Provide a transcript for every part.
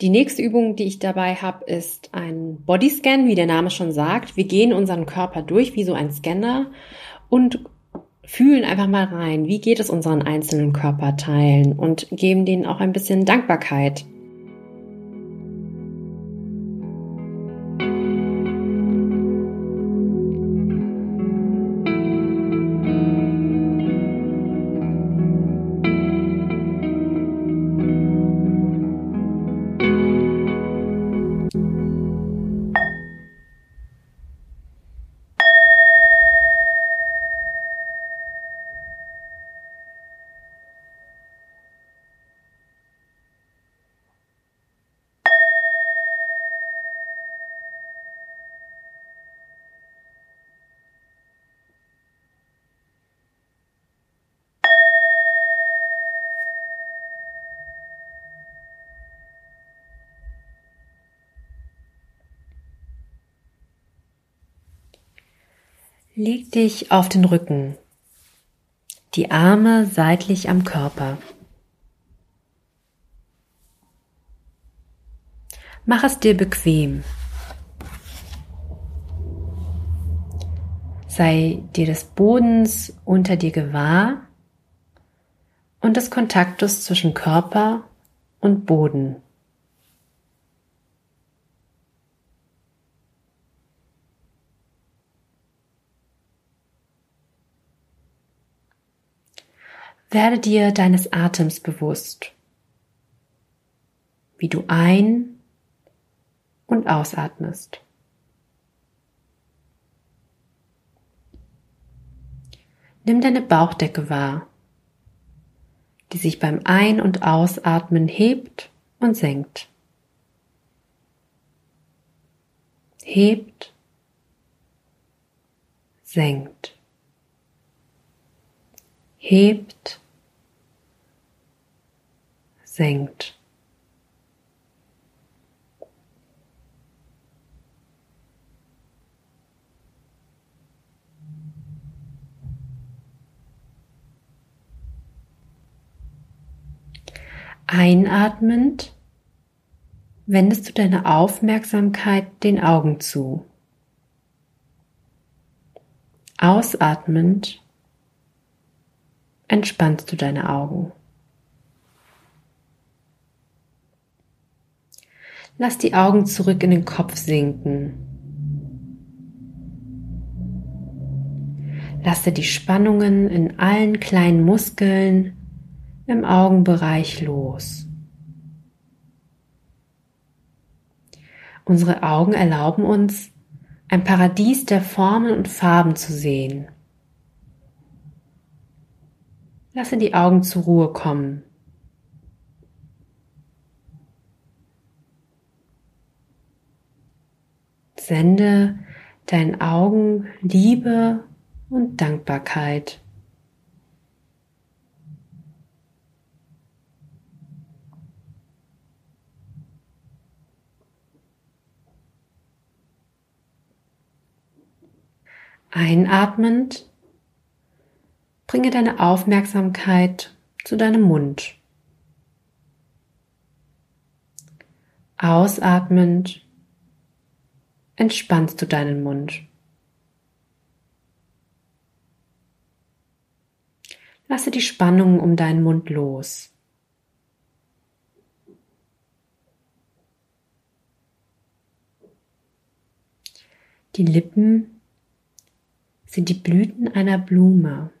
Die nächste Übung, die ich dabei habe, ist ein Bodyscan, wie der Name schon sagt. Wir gehen unseren Körper durch wie so ein Scanner und fühlen einfach mal rein, wie geht es unseren einzelnen Körperteilen und geben denen auch ein bisschen Dankbarkeit. Leg dich auf den Rücken, die Arme seitlich am Körper. Mach es dir bequem. Sei dir des Bodens unter dir gewahr und des Kontaktes zwischen Körper und Boden. Werde dir deines Atems bewusst, wie du ein- und ausatmest. Nimm deine Bauchdecke wahr, die sich beim Ein- und Ausatmen hebt und senkt. Hebt, senkt. Hebt, senkt. Einatmend wendest du deine Aufmerksamkeit den Augen zu. Ausatmend entspannst du deine Augen. Lass die Augen zurück in den Kopf sinken. Lasse die Spannungen in allen kleinen Muskeln im Augenbereich los. Unsere Augen erlauben uns, ein Paradies der Formen und Farben zu sehen. Lasse die Augen zur Ruhe kommen. Sende deinen Augen Liebe und Dankbarkeit. Einatmend bringe deine Aufmerksamkeit zu deinem Mund. Ausatmend entspannst du deinen Mund. Lasse die Spannung um deinen Mund los. Die Lippen sind die Blüten einer Blume.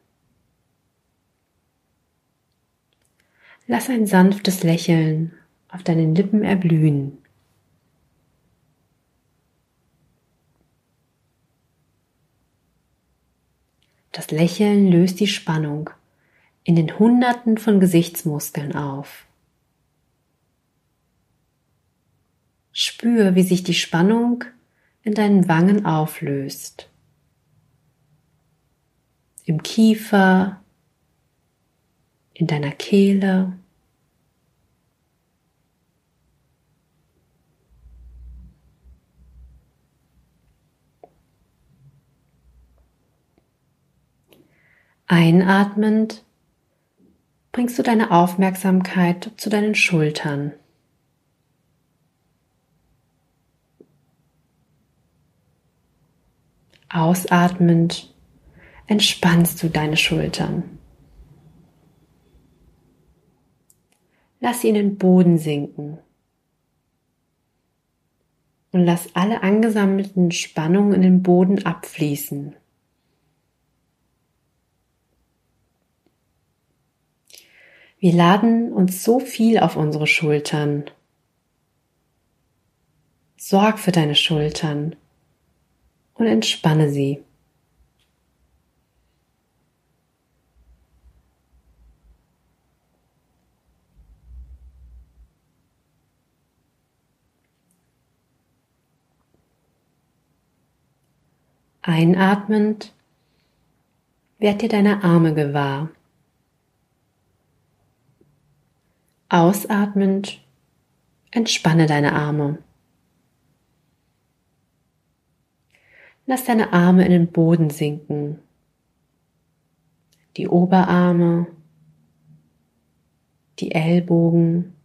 Lass ein sanftes Lächeln auf deinen Lippen erblühen. Das Lächeln löst die Spannung in den Hunderten von Gesichtsmuskeln auf. Spür, wie sich die Spannung in deinen Wangen auflöst. Im Kiefer, in deiner Kehle. Einatmend bringst du deine Aufmerksamkeit zu deinen Schultern. Ausatmend entspannst du deine Schultern. Lass sie in den Boden sinken. Und lass alle angesammelten Spannungen in den Boden abfließen. Wir laden uns so viel auf unsere Schultern. Sorg für deine Schultern und entspanne sie. Einatmend werd dir deine Arme gewahr. Ausatmend entspanne deine Arme. Lass deine Arme in den Boden sinken. Die Oberarme, die Ellbogen,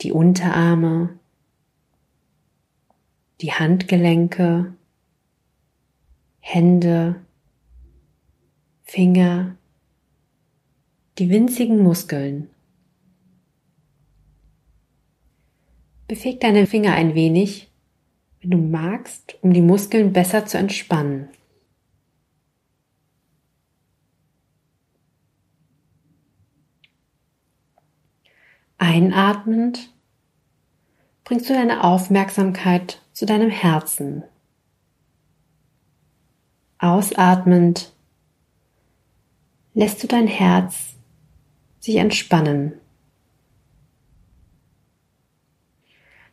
die Unterarme, die Handgelenke, Hände, Finger, die winzigen Muskeln. Beweg deine Finger ein wenig, wenn du magst, um die Muskeln besser zu entspannen. Einatmend bringst du deine Aufmerksamkeit zu deinem Herzen. Ausatmend lässt du dein Herz sich entspannen.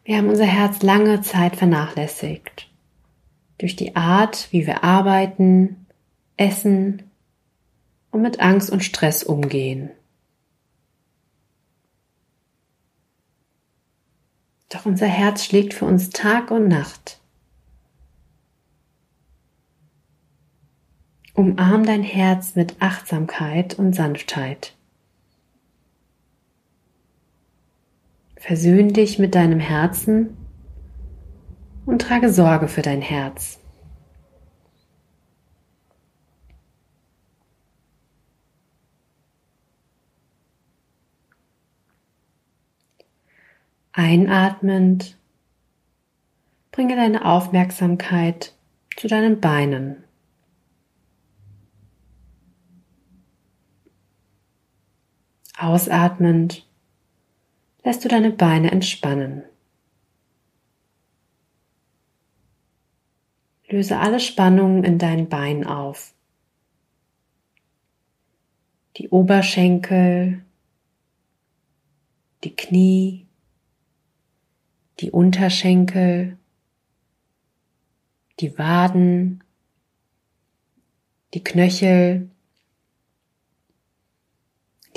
Wir haben unser Herz lange Zeit vernachlässigt. Durch die Art, wie wir arbeiten, essen und mit Angst und Stress umgehen. Doch unser Herz schlägt für uns Tag und Nacht. Umarm dein Herz mit Achtsamkeit und Sanftheit. Versöhn dich mit deinem Herzen und trage Sorge für dein Herz. Einatmend bringe deine Aufmerksamkeit zu deinen Beinen. Ausatmend lässt du deine Beine entspannen. Löse alle Spannungen in deinen Beinen auf. Die Oberschenkel, die Knie, die Unterschenkel, die Waden, die Knöchel,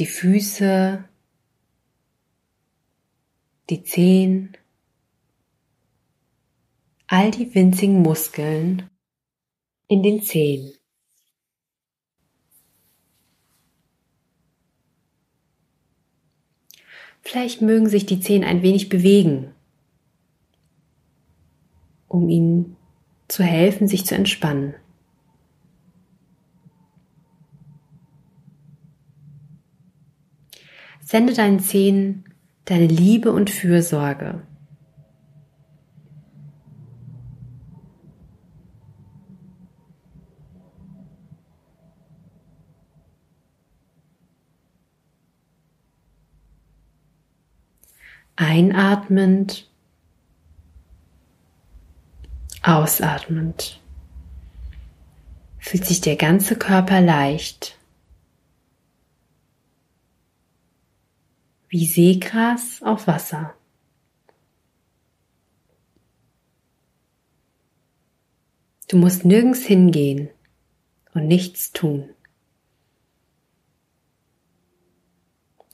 die Füße, die Zehen, all die winzigen Muskeln in den Zehen. Vielleicht mögen sich die Zehen ein wenig bewegen, um ihnen zu helfen, sich zu entspannen. Sende deinen Zehen deine Liebe und Fürsorge. Einatmend, ausatmend fühlt sich der ganze Körper leicht wie Seegras auf Wasser. Du musst nirgends hingehen und nichts tun.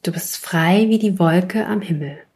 Du bist frei wie die Wolke am Himmel.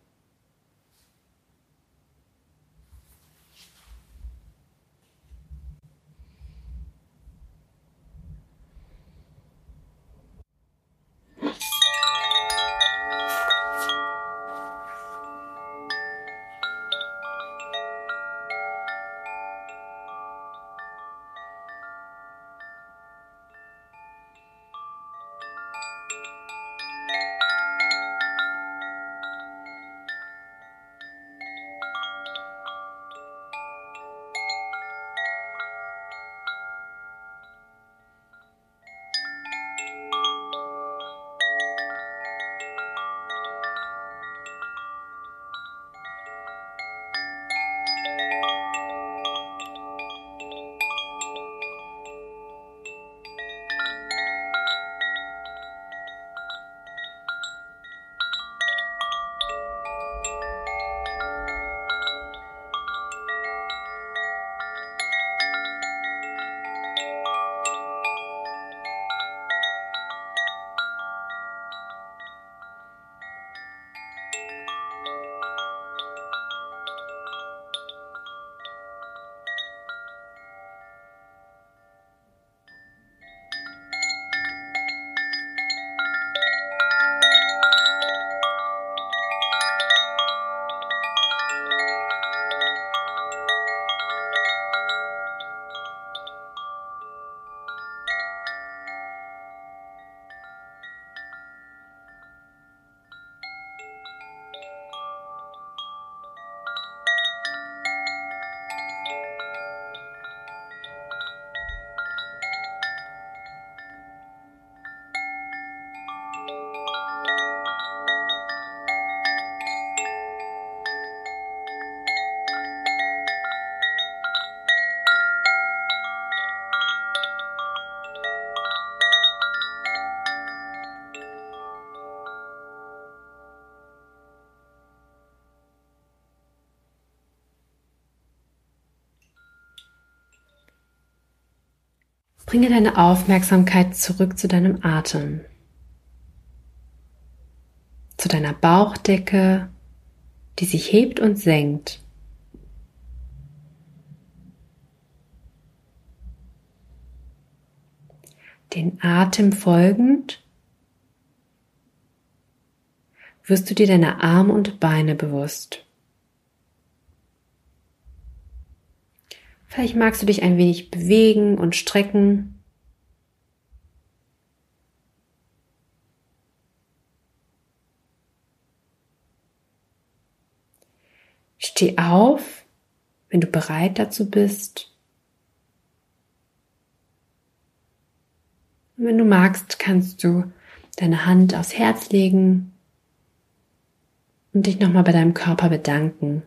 Bringe deine Aufmerksamkeit zurück zu deinem Atem, zu deiner Bauchdecke, die sich hebt und senkt. Den Atem folgend wirst du dir deine Arme und Beine bewusst. Vielleicht magst du dich ein wenig bewegen und strecken. Steh auf, wenn du bereit dazu bist. Und wenn du magst, kannst du deine Hand aufs Herz legen und dich nochmal bei deinem Körper bedanken.